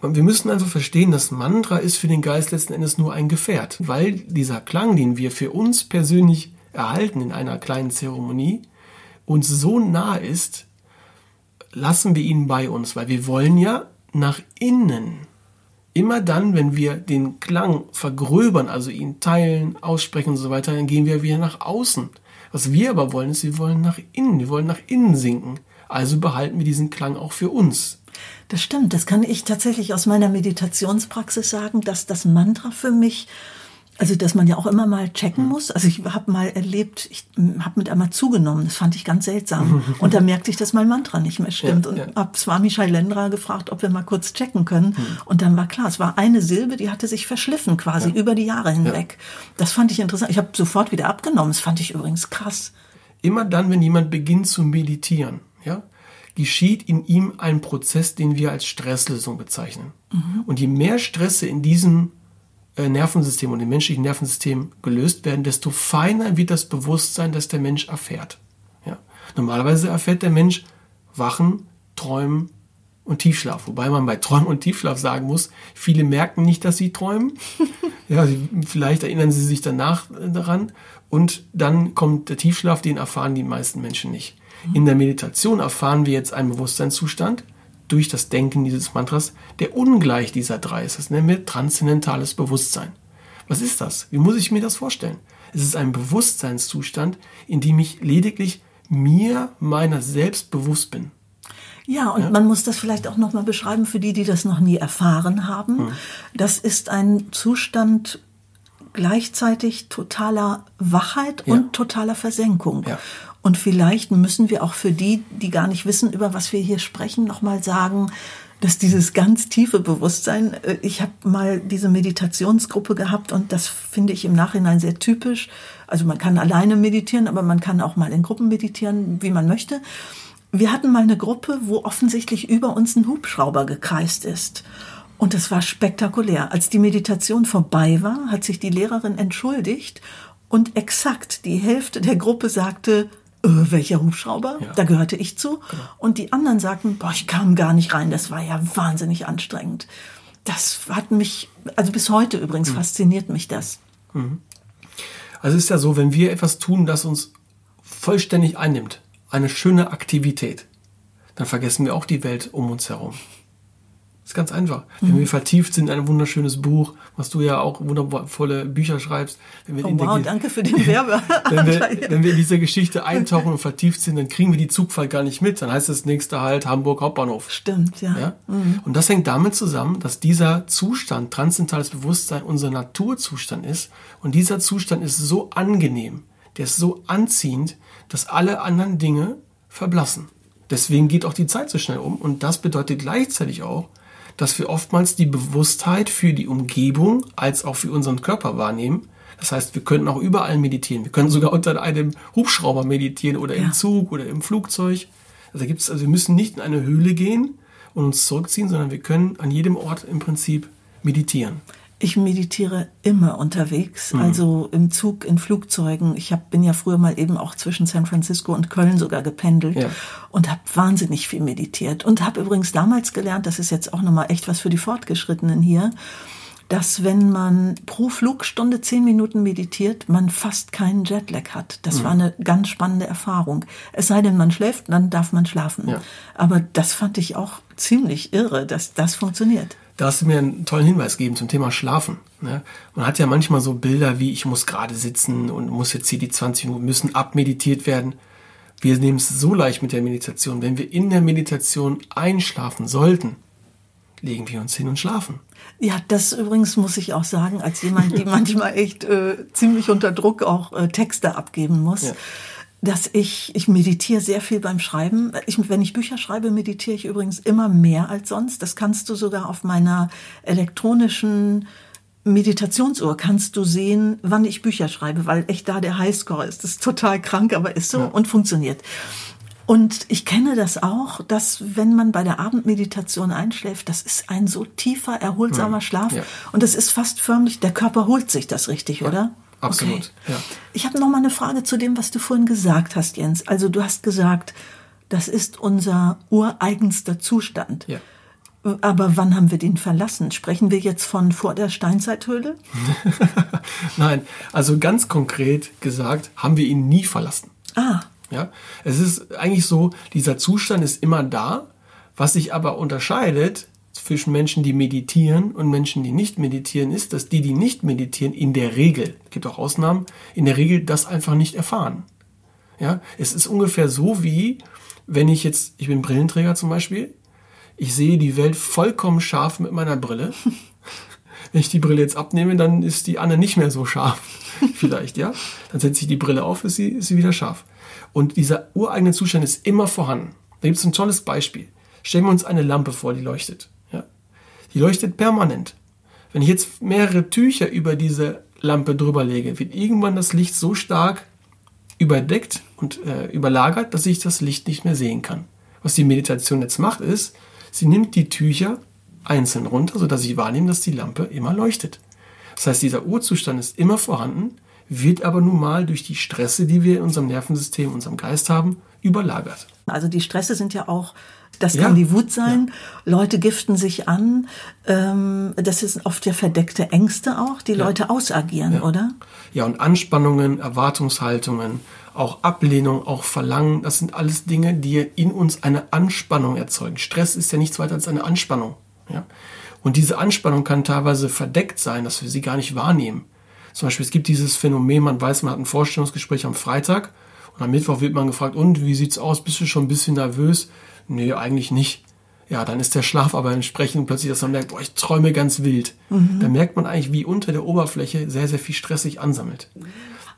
Wir müssen einfach verstehen, das Mantra ist für den Geist letzten Endes nur ein Gefährt, weil dieser Klang, den wir für uns persönlich erhalten in einer kleinen Zeremonie, uns so nah ist, lassen wir ihn bei uns, weil wir wollen ja nach innen Immer dann, wenn wir den Klang vergröbern, also ihn teilen, aussprechen und so weiter, dann gehen wir wieder nach außen. Was wir aber wollen, ist, wir wollen nach innen, wir wollen nach innen sinken. Also behalten wir diesen Klang auch für uns. Das stimmt, das kann ich tatsächlich aus meiner Meditationspraxis sagen, dass das Mantra für mich also, dass man ja auch immer mal checken hm. muss. Also, ich habe mal erlebt, ich habe mit einmal zugenommen. Das fand ich ganz seltsam. Und da merkte ich, dass mein Mantra nicht mehr stimmt. Ja, und ja. habe Swami Shailendra gefragt, ob wir mal kurz checken können. Hm. Und dann war klar, es war eine Silbe, die hatte sich verschliffen quasi ja. über die Jahre hinweg. Das fand ich interessant. Ich habe sofort wieder abgenommen. Das fand ich übrigens krass. Immer dann, wenn jemand beginnt zu meditieren, ja, geschieht in ihm ein Prozess, den wir als Stresslösung bezeichnen. Mhm. Und je mehr Stresse in diesem Nervensystem und dem menschlichen Nervensystem gelöst werden, desto feiner wird das Bewusstsein, das der Mensch erfährt. Ja? Normalerweise erfährt der Mensch Wachen, Träumen und Tiefschlaf. Wobei man bei Träumen und Tiefschlaf sagen muss, viele merken nicht, dass sie träumen. ja, sie, vielleicht erinnern sie sich danach äh, daran. Und dann kommt der Tiefschlaf, den erfahren die meisten Menschen nicht. In der Meditation erfahren wir jetzt einen Bewusstseinszustand, durch das Denken dieses Mantras, der ungleich dieser drei ist. Das nennen wir transzendentales Bewusstsein. Was ist das? Wie muss ich mir das vorstellen? Es ist ein Bewusstseinszustand, in dem ich lediglich mir meiner selbst bewusst bin. Ja, und ja. man muss das vielleicht auch nochmal beschreiben für die, die das noch nie erfahren haben. Hm. Das ist ein Zustand gleichzeitig totaler Wachheit ja. und totaler Versenkung. Ja. Und vielleicht müssen wir auch für die, die gar nicht wissen, über was wir hier sprechen, nochmal sagen, dass dieses ganz tiefe Bewusstsein, äh, ich habe mal diese Meditationsgruppe gehabt und das finde ich im Nachhinein sehr typisch. Also man kann alleine meditieren, aber man kann auch mal in Gruppen meditieren, wie man möchte. Wir hatten mal eine Gruppe, wo offensichtlich über uns ein Hubschrauber gekreist ist. Und es war spektakulär. Als die Meditation vorbei war, hat sich die Lehrerin entschuldigt und exakt die Hälfte der Gruppe sagte, welcher Hubschrauber? Ja. Da gehörte ich zu. Genau. Und die anderen sagten, boah, ich kam gar nicht rein. Das war ja wahnsinnig anstrengend. Das hat mich, also bis heute übrigens mhm. fasziniert mich das. Mhm. Also es ist ja so, wenn wir etwas tun, das uns vollständig einnimmt, eine schöne Aktivität, dann vergessen wir auch die Welt um uns herum ist ganz einfach. Mhm. Wenn wir vertieft sind in ein wunderschönes Buch, was du ja auch wundervolle Bücher schreibst. Wenn wir oh, wow, danke für den Werbe. wenn, wir, wenn wir in diese Geschichte eintauchen und vertieft sind, dann kriegen wir die Zugfahrt gar nicht mit. Dann heißt das nächste halt Hamburg Hauptbahnhof. Stimmt, ja. ja? Mhm. Und das hängt damit zusammen, dass dieser Zustand, transzendentales Bewusstsein, unser Naturzustand ist. Und dieser Zustand ist so angenehm, der ist so anziehend, dass alle anderen Dinge verblassen. Deswegen geht auch die Zeit so schnell um. Und das bedeutet gleichzeitig auch, dass wir oftmals die Bewusstheit für die Umgebung als auch für unseren Körper wahrnehmen. Das heißt, wir könnten auch überall meditieren. Wir können sogar unter einem Hubschrauber meditieren oder ja. im Zug oder im Flugzeug. Also gibt's, also wir müssen nicht in eine Höhle gehen und uns zurückziehen, sondern wir können an jedem Ort im Prinzip meditieren. Ich meditiere immer unterwegs, mhm. also im Zug, in Flugzeugen. Ich hab, bin ja früher mal eben auch zwischen San Francisco und Köln sogar gependelt ja. und habe wahnsinnig viel meditiert. Und habe übrigens damals gelernt, das ist jetzt auch nochmal echt was für die Fortgeschrittenen hier, dass wenn man pro Flugstunde zehn Minuten meditiert, man fast keinen Jetlag hat. Das mhm. war eine ganz spannende Erfahrung. Es sei denn, man schläft, dann darf man schlafen. Ja. Aber das fand ich auch ziemlich irre, dass das funktioniert da hast du mir einen tollen Hinweis gegeben zum Thema Schlafen. Ne? Man hat ja manchmal so Bilder wie, ich muss gerade sitzen und muss jetzt hier die 20 Minuten, müssen abmeditiert werden. Wir nehmen es so leicht mit der Meditation. Wenn wir in der Meditation einschlafen sollten, legen wir uns hin und schlafen. Ja, das übrigens muss ich auch sagen, als jemand, die manchmal echt äh, ziemlich unter Druck auch äh, Texte abgeben muss. Ja dass ich, ich meditiere sehr viel beim Schreiben. Ich, wenn ich Bücher schreibe, meditiere ich übrigens immer mehr als sonst. Das kannst du sogar auf meiner elektronischen Meditationsuhr kannst du sehen, wann ich Bücher schreibe, weil echt da der Highscore ist. Das ist total krank, aber ist so ja. und funktioniert. Und ich kenne das auch, dass wenn man bei der Abendmeditation einschläft, das ist ein so tiefer, erholsamer Schlaf. Ja. Und es ist fast förmlich, der Körper holt sich das richtig, oder? Absolut. Okay. Ja. Ich habe noch mal eine Frage zu dem, was du vorhin gesagt hast, Jens. Also du hast gesagt, das ist unser ureigenster Zustand. Ja. Aber wann haben wir den verlassen? Sprechen wir jetzt von vor der Steinzeithöhle? Nein, also ganz konkret gesagt, haben wir ihn nie verlassen. Ah. Ja, es ist eigentlich so, dieser Zustand ist immer da. Was sich aber unterscheidet zwischen Menschen, die meditieren und Menschen, die nicht meditieren, ist, dass die, die nicht meditieren, in der Regel, gibt auch Ausnahmen, in der Regel das einfach nicht erfahren. Ja, es ist ungefähr so wie, wenn ich jetzt, ich bin Brillenträger zum Beispiel, ich sehe die Welt vollkommen scharf mit meiner Brille. wenn ich die Brille jetzt abnehme, dann ist die Anne nicht mehr so scharf. Vielleicht, ja. Dann setze ich die Brille auf, ist sie, ist sie wieder scharf. Und dieser ureigene Zustand ist immer vorhanden. Da gibt es ein tolles Beispiel. Stellen wir uns eine Lampe vor, die leuchtet. Die leuchtet permanent. Wenn ich jetzt mehrere Tücher über diese Lampe drüber lege, wird irgendwann das Licht so stark überdeckt und äh, überlagert, dass ich das Licht nicht mehr sehen kann. Was die Meditation jetzt macht, ist, sie nimmt die Tücher einzeln runter, sodass ich wahrnehme, dass die Lampe immer leuchtet. Das heißt, dieser Urzustand ist immer vorhanden, wird aber nun mal durch die Stresse, die wir in unserem Nervensystem, unserem Geist haben, überlagert. Also die Stresse sind ja auch, das kann ja. die Wut sein, ja. Leute giften sich an, ähm, das sind oft ja verdeckte Ängste auch, die ja. Leute ausagieren, oder? Ja, und Anspannungen, Erwartungshaltungen, auch Ablehnung, auch Verlangen, das sind alles Dinge, die in uns eine Anspannung erzeugen. Stress ist ja nichts weiter als eine Anspannung. Ja? Und diese Anspannung kann teilweise verdeckt sein, dass wir sie gar nicht wahrnehmen. Zum Beispiel, es gibt dieses Phänomen, man weiß, man hat ein Vorstellungsgespräch am Freitag und am Mittwoch wird man gefragt, und wie sieht's aus? Bist du schon ein bisschen nervös? Nee, eigentlich nicht. Ja, dann ist der Schlaf aber entsprechend plötzlich, dass man merkt, boah, ich träume ganz wild. Mhm. Da merkt man eigentlich, wie unter der Oberfläche sehr, sehr viel Stress sich ansammelt.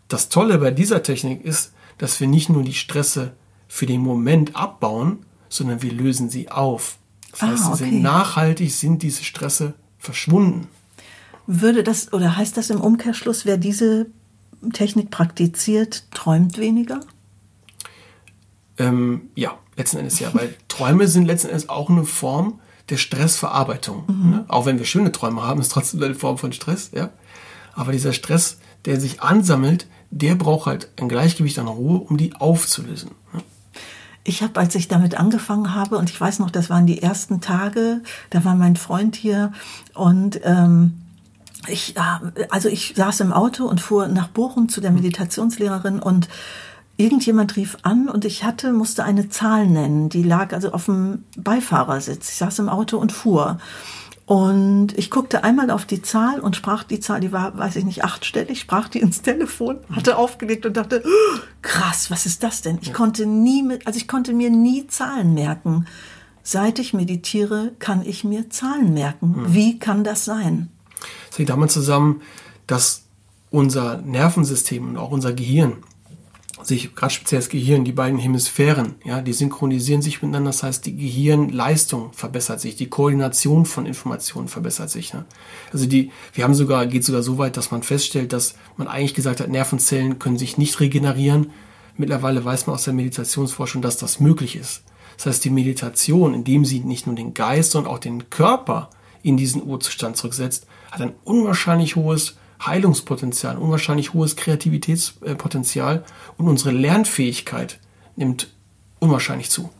Das Tolle bei dieser Technik ist, dass wir nicht nur die Stresse für den Moment abbauen, sondern wir lösen sie auf. Das heißt, ah, okay. sind nachhaltig sind diese Stresse verschwunden. Würde das oder heißt das im Umkehrschluss, wer diese Technik praktiziert, träumt weniger? Ähm, ja, letzten Endes ja, weil Träume sind letzten Endes auch eine Form der Stressverarbeitung. Mhm. Ne? Auch wenn wir schöne Träume haben, ist trotzdem eine Form von Stress, ja. Aber dieser Stress, der sich ansammelt, der braucht halt ein Gleichgewicht an Ruhe, um die aufzulösen. Ne? Ich habe, als ich damit angefangen habe, und ich weiß noch, das waren die ersten Tage, da war mein Freund hier und ähm, ich, also ich saß im Auto und fuhr nach Bochum zu der Meditationslehrerin und irgendjemand rief an und ich hatte, musste eine Zahl nennen. Die lag also auf dem Beifahrersitz. Ich saß im Auto und fuhr. Und ich guckte einmal auf die Zahl und sprach die Zahl, die war, weiß ich nicht, achtstellig, sprach die ins Telefon, hatte aufgelegt und dachte, oh, krass, was ist das denn? Ich konnte nie also ich konnte mir nie Zahlen merken. Seit ich meditiere, kann ich mir Zahlen merken. Hm. Wie kann das sein? Es hängt damit zusammen, dass unser Nervensystem und auch unser Gehirn sich, gerade speziell das Gehirn, die beiden Hemisphären, ja, die synchronisieren sich miteinander. Das heißt, die Gehirnleistung verbessert sich, die Koordination von Informationen verbessert sich. Ne? Also die, wir haben sogar, geht sogar so weit, dass man feststellt, dass man eigentlich gesagt hat, Nervenzellen können sich nicht regenerieren. Mittlerweile weiß man aus der Meditationsforschung, dass das möglich ist. Das heißt, die Meditation, indem sie nicht nur den Geist, sondern auch den Körper in diesen Urzustand zurücksetzt, hat ein unwahrscheinlich hohes Heilungspotenzial, unwahrscheinlich hohes Kreativitätspotenzial und unsere Lernfähigkeit nimmt unwahrscheinlich zu.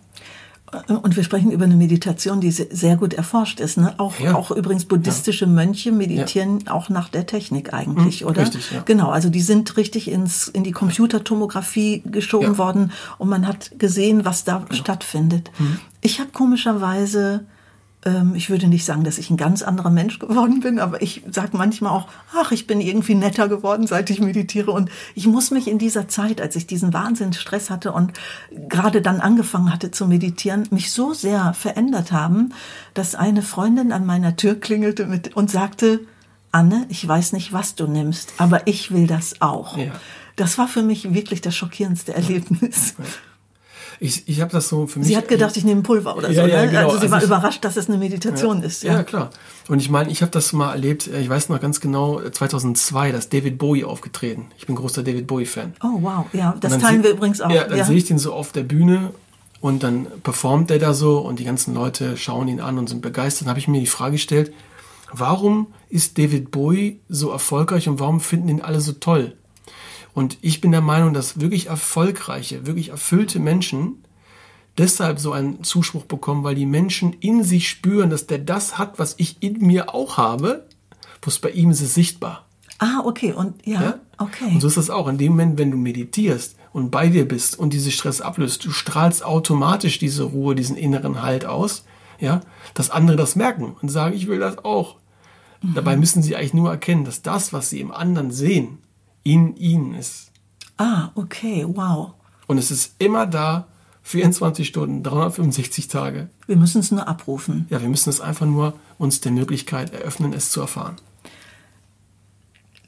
Und wir sprechen über eine Meditation, die sehr gut erforscht ist. Ne? Auch, ja. auch übrigens buddhistische ja. Mönche meditieren ja. auch nach der Technik eigentlich, mhm, oder? Richtig, ja. Genau, also die sind richtig ins, in die Computertomographie geschoben worden und man hat gesehen, was da genau. stattfindet. Mhm. Ich habe komischerweise ich würde nicht sagen, dass ich ein ganz anderer Mensch geworden bin, aber ich sage manchmal auch, ach, ich bin irgendwie netter geworden, seit ich meditiere. Und ich muss mich in dieser Zeit, als ich diesen Wahnsinnsstress hatte und gerade dann angefangen hatte zu meditieren, mich so sehr verändert haben, dass eine Freundin an meiner Tür klingelte mit und sagte, Anne, ich weiß nicht, was du nimmst, aber ich will das auch. Ja. Das war für mich wirklich das schockierendste Erlebnis. Ja ich, ich habe das so für mich. Sie hat gedacht, ich nehme Pulver oder ja, so. Ja, ne? genau. Also sie also war ich, überrascht, dass es eine Meditation ja, ist. Ja. ja, klar. Und ich meine, ich habe das mal erlebt, ich weiß noch ganz genau, 2002, dass David Bowie aufgetreten. Ich bin großer David Bowie-Fan. Oh, wow. Ja, das teilen wir übrigens auch. Ja, dann sehe ich den so auf der Bühne und dann performt er da so und die ganzen Leute schauen ihn an und sind begeistert. Dann habe ich mir die Frage gestellt, warum ist David Bowie so erfolgreich und warum finden ihn alle so toll? Und ich bin der Meinung, dass wirklich erfolgreiche, wirklich erfüllte Menschen deshalb so einen Zuspruch bekommen, weil die Menschen in sich spüren, dass der das hat, was ich in mir auch habe. Bloß bei ihm ist es sichtbar. Ah, okay. Und ja, ja? okay. Und so ist das auch. In dem Moment, wenn du meditierst und bei dir bist und diese Stress ablöst, du strahlst automatisch diese Ruhe, diesen inneren Halt aus. ja, dass andere das merken und sagen, ich will das auch. Mhm. Dabei müssen sie eigentlich nur erkennen, dass das, was sie im anderen sehen, in ihnen ist. Ah, okay, wow. Und es ist immer da, 24 Stunden, 365 Tage. Wir müssen es nur abrufen. Ja, wir müssen es einfach nur uns der Möglichkeit eröffnen, es zu erfahren.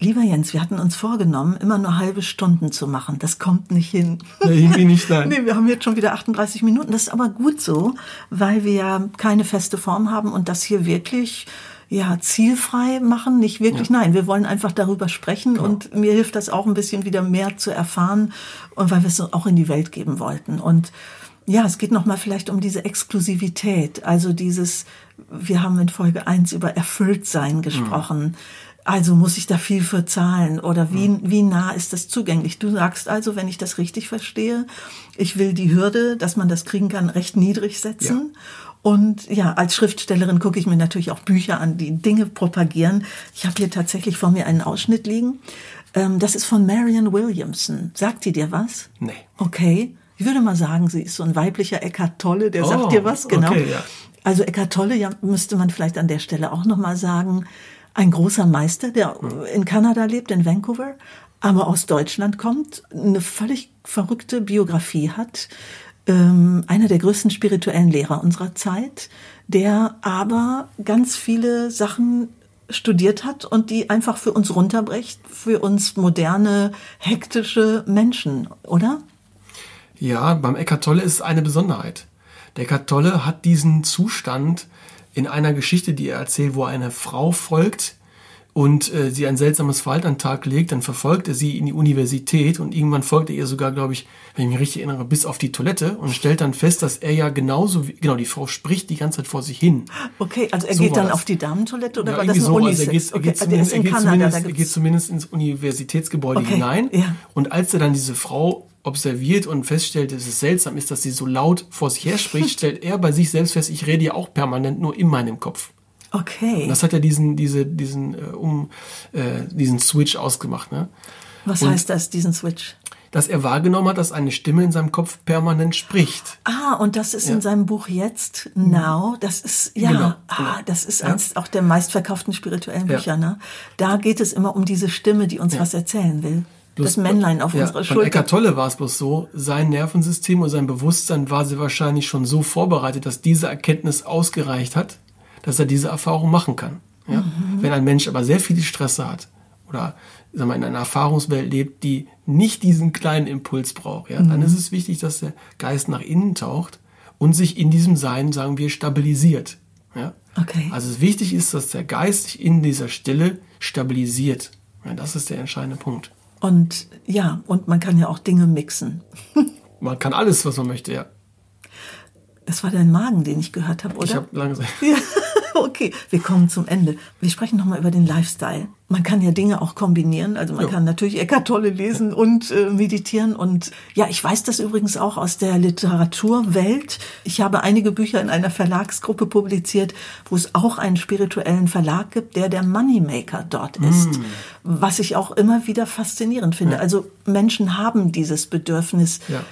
Lieber Jens, wir hatten uns vorgenommen, immer nur halbe Stunden zu machen. Das kommt nicht hin. Nee, irgendwie nicht, nein. nee, wir haben jetzt schon wieder 38 Minuten. Das ist aber gut so, weil wir ja keine feste Form haben und das hier wirklich ja, zielfrei machen, nicht wirklich. Ja. Nein, wir wollen einfach darüber sprechen genau. und mir hilft das auch ein bisschen wieder mehr zu erfahren und weil wir es auch in die Welt geben wollten. Und ja, es geht nochmal vielleicht um diese Exklusivität, also dieses, wir haben in Folge eins über Erfülltsein gesprochen. Mhm. Also muss ich da viel für zahlen oder wie, mhm. wie nah ist das zugänglich? Du sagst also, wenn ich das richtig verstehe, ich will die Hürde, dass man das kriegen kann, recht niedrig setzen. Ja. Und ja, als Schriftstellerin gucke ich mir natürlich auch Bücher an, die Dinge propagieren. Ich habe hier tatsächlich vor mir einen Ausschnitt liegen. Ähm, das ist von Marion Williamson. Sagt die dir was? Nee. Okay. Ich würde mal sagen, sie ist so ein weiblicher Eckart Tolle, der oh, sagt dir was, genau. Okay, ja. Also Eckart Tolle, ja, müsste man vielleicht an der Stelle auch nochmal sagen, ein großer Meister, der hm. in Kanada lebt, in Vancouver, aber aus Deutschland kommt, eine völlig verrückte Biografie hat, ähm, einer der größten spirituellen Lehrer unserer Zeit, der aber ganz viele Sachen studiert hat und die einfach für uns runterbricht, für uns moderne, hektische Menschen, oder? Ja, beim Eckart Tolle ist es eine Besonderheit. Der Eckart Tolle hat diesen Zustand in einer Geschichte, die er erzählt, wo eine Frau folgt, und äh, sie ein seltsames Verhalten an den Tag legt, dann verfolgt er sie in die Universität und irgendwann folgt er ihr sogar, glaube ich, wenn ich mich richtig erinnere, bis auf die Toilette und stellt dann fest, dass er ja genauso wie, genau, die Frau spricht die ganze Zeit vor sich hin. Okay, also er so geht dann das. auf die Damentoilette oder ja, war das eine so, also er geht, er, geht okay, zumindest, er, geht zumindest, er geht zumindest ins Universitätsgebäude okay, hinein ja. und als er dann diese Frau observiert und feststellt, dass es seltsam ist, dass sie so laut vor sich her spricht, stellt er bei sich selbst fest, ich rede ja auch permanent nur in meinem Kopf. Okay. Und das hat ja diesen, diese, diesen, äh, um, äh, diesen Switch ausgemacht. Ne? Was und heißt das, diesen Switch? Dass er wahrgenommen hat, dass eine Stimme in seinem Kopf permanent spricht. Ah, und das ist ja. in seinem Buch jetzt, Now, das ist, ja, genau, ah, genau. das ist ja. eines auch der meistverkauften spirituellen Bücher, ja. ne? Da geht es immer um diese Stimme, die uns was erzählen will. Bloß, das Männlein auf ja, unserer Schulter. Bei Eckart Tolle war es bloß so, sein Nervensystem und sein Bewusstsein war sie wahrscheinlich schon so vorbereitet, dass diese Erkenntnis ausgereicht hat, dass er diese Erfahrung machen kann. Ja? Mhm. Wenn ein Mensch aber sehr viele Stress hat oder sagen wir, in einer Erfahrungswelt lebt, die nicht diesen kleinen Impuls braucht, ja, mhm. dann ist es wichtig, dass der Geist nach innen taucht und sich in diesem Sein, sagen wir, stabilisiert. Ja? Okay. Also wichtig ist, dass der Geist sich in dieser Stille stabilisiert. Ja, das ist der entscheidende Punkt. Und ja, und man kann ja auch Dinge mixen. man kann alles, was man möchte, ja. Das war dein Magen, den ich gehört habe, oder? Ich habe langsam. Ja. okay, wir kommen zum Ende. Wir sprechen nochmal über den Lifestyle. Man kann ja Dinge auch kombinieren. Also man jo. kann natürlich Eckart Tolle lesen und äh, meditieren. Und ja, ich weiß das übrigens auch aus der Literaturwelt. Ich habe einige Bücher in einer Verlagsgruppe publiziert, wo es auch einen spirituellen Verlag gibt, der der Moneymaker dort ist. Mm. Was ich auch immer wieder faszinierend finde. Ja. Also Menschen haben dieses Bedürfnis ja.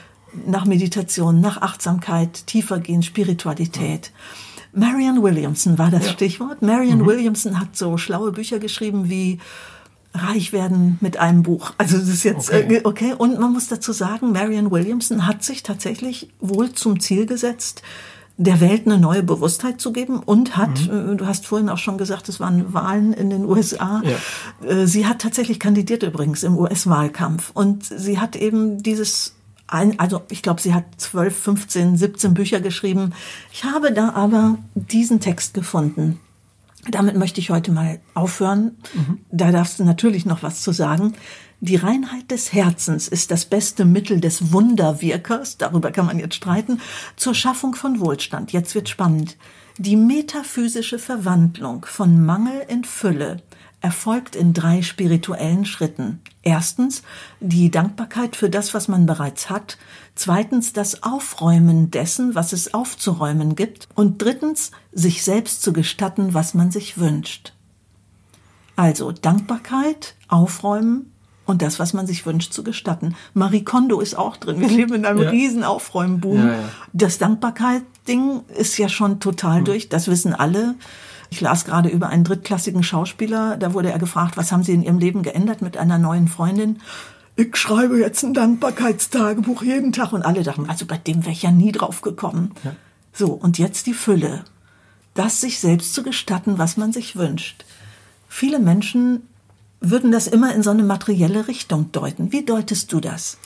nach Meditation, nach Achtsamkeit, tiefergehend Spiritualität. Ja. Marian Williamson war das ja. Stichwort. Marian mhm. Williamson hat so schlaue Bücher geschrieben wie Reich werden mit einem Buch. Also das ist jetzt okay. Äh, okay. Und man muss dazu sagen, Marian Williamson hat sich tatsächlich wohl zum Ziel gesetzt, der Welt eine neue Bewusstheit zu geben und hat, mhm. Äh, du hast vorhin auch schon gesagt, es waren Wahlen in den USA. Ja. Äh, sie hat tatsächlich kandidiert übrigens im US-Wahlkampf und sie hat eben dieses ein, also ich glaube, sie hat 12, 15, 17 Bücher geschrieben. Ich habe da aber diesen Text gefunden. Damit möchte ich heute mal aufhören. Mhm. Da darfst du natürlich noch was zu sagen. Die Reinheit des Herzens ist das beste Mittel des Wunderwirkers, darüber kann man jetzt streiten, zur Schaffung von Wohlstand. Jetzt wird spannend. Die metaphysische Verwandlung von Mangel in Fülle erfolgt in drei spirituellen Schritten. Erstens die Dankbarkeit für das, was man bereits hat. Zweitens das Aufräumen dessen, was es aufzuräumen gibt. Und drittens sich selbst zu gestatten, was man sich wünscht. Also Dankbarkeit, Aufräumen und das, was man sich wünscht, zu gestatten. Marie Kondo ist auch drin. Wir leben in einem ja. riesen Aufräumboom. Ja, ja. Das Dankbarkeit, Ding ist ja schon total durch, das wissen alle. Ich las gerade über einen drittklassigen Schauspieler, da wurde er gefragt, was haben Sie in Ihrem Leben geändert mit einer neuen Freundin? Ich schreibe jetzt ein Dankbarkeitstagebuch jeden Tag und alle dachten, also bei dem wäre ich ja nie drauf gekommen. Ja. So, und jetzt die Fülle. Das sich selbst zu gestatten, was man sich wünscht. Viele Menschen würden das immer in so eine materielle Richtung deuten. Wie deutest du das?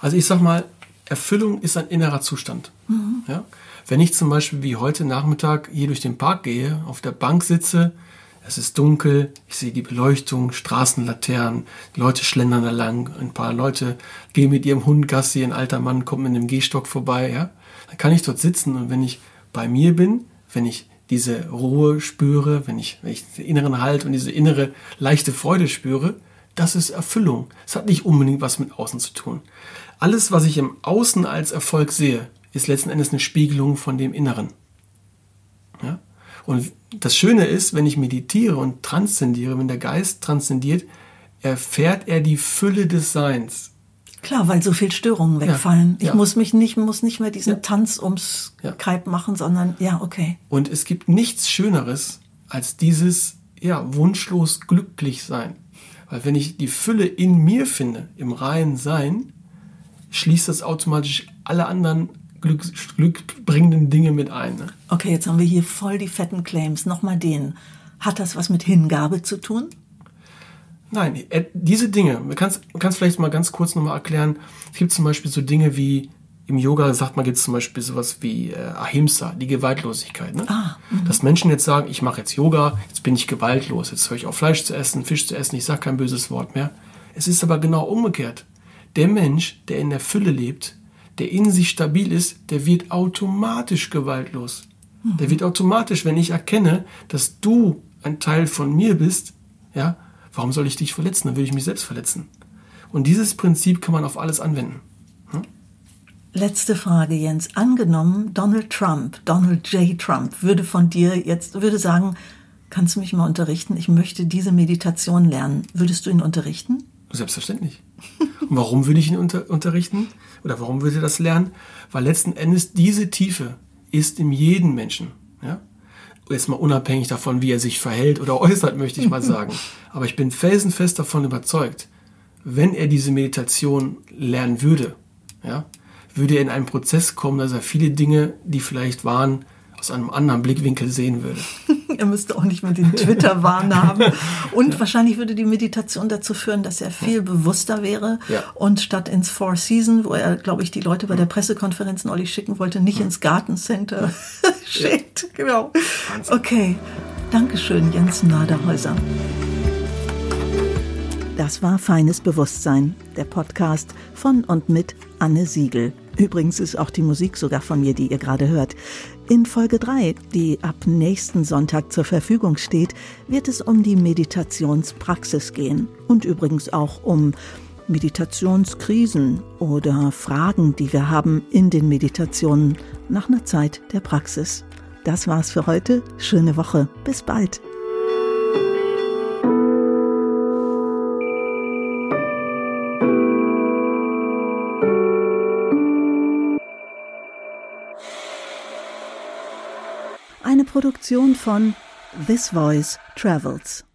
Also ich sag mal, Erfüllung ist ein innerer Zustand. Mhm. Ja? Wenn ich zum Beispiel wie heute Nachmittag hier durch den Park gehe, auf der Bank sitze, es ist dunkel, ich sehe die Beleuchtung, Straßenlaternen, Leute schlendern da lang, ein paar Leute gehen mit ihrem Hund Gassi, ein alter Mann kommt mit einem Gehstock vorbei, ja, dann kann ich dort sitzen und wenn ich bei mir bin, wenn ich diese Ruhe spüre, wenn ich, wenn ich den inneren Halt und diese innere leichte Freude spüre, das ist Erfüllung. Es hat nicht unbedingt was mit Außen zu tun. Alles, was ich im Außen als Erfolg sehe, ist letzten Endes eine Spiegelung von dem Inneren. Ja? Und das Schöne ist, wenn ich meditiere und transzendiere, wenn der Geist transzendiert, erfährt er die Fülle des Seins. Klar, weil so viel Störungen wegfallen. Ja, ich ja. muss mich nicht, muss nicht mehr diesen ja. Tanz ums Kalb machen, sondern ja, okay. Und es gibt nichts Schöneres als dieses, ja, wunschlos glücklich sein. Weil wenn ich die Fülle in mir finde, im reinen Sein, schließt das automatisch alle anderen Glück, glückbringenden Dinge mit ein. Ne? Okay, jetzt haben wir hier voll die fetten Claims. Nochmal den. Hat das was mit Hingabe zu tun? Nein, äh, diese Dinge, man kann es vielleicht mal ganz kurz nochmal erklären. Es gibt zum Beispiel so Dinge wie, im Yoga sagt man, gibt es zum Beispiel sowas wie äh, Ahimsa, die Gewaltlosigkeit. Ne? Ah, mhm. Dass Menschen jetzt sagen, ich mache jetzt Yoga, jetzt bin ich gewaltlos, jetzt höre ich auf Fleisch zu essen, Fisch zu essen, ich sage kein böses Wort mehr. Es ist aber genau umgekehrt. Der Mensch, der in der Fülle lebt, der in sich stabil ist, der wird automatisch gewaltlos. Mhm. Der wird automatisch, wenn ich erkenne, dass du ein Teil von mir bist, ja, Warum soll ich dich verletzen? Dann würde ich mich selbst verletzen. Und dieses Prinzip kann man auf alles anwenden. Hm? Letzte Frage, Jens. Angenommen, Donald Trump, Donald J. Trump, würde von dir jetzt, würde sagen, kannst du mich mal unterrichten? Ich möchte diese Meditation lernen. Würdest du ihn unterrichten? Selbstverständlich. Und warum würde ich ihn unter, unterrichten? Oder warum würde er das lernen? Weil letzten Endes diese Tiefe ist in jedem Menschen. Ja? jetzt mal unabhängig davon, wie er sich verhält oder äußert, möchte ich mal sagen. Aber ich bin felsenfest davon überzeugt, wenn er diese Meditation lernen würde, ja, würde er in einen Prozess kommen, dass er viele Dinge, die vielleicht waren, aus einem anderen Blickwinkel sehen würde. er müsste auch nicht mehr den Twitter-Wahn haben. Und ja. wahrscheinlich würde die Meditation dazu führen, dass er viel bewusster wäre ja. und statt ins Four Seasons, wo er, glaube ich, die Leute bei der Pressekonferenz neulich schicken wollte, nicht ins Gartencenter schickt. Genau. Okay. Dankeschön, Jens Naderhäuser. Das war Feines Bewusstsein, der Podcast von und mit Anne Siegel. Übrigens ist auch die Musik sogar von mir, die ihr gerade hört. In Folge 3, die ab nächsten Sonntag zur Verfügung steht, wird es um die Meditationspraxis gehen und übrigens auch um Meditationskrisen oder Fragen, die wir haben in den Meditationen nach einer Zeit der Praxis. Das war's für heute. Schöne Woche. Bis bald. Produktion von This Voice Travels.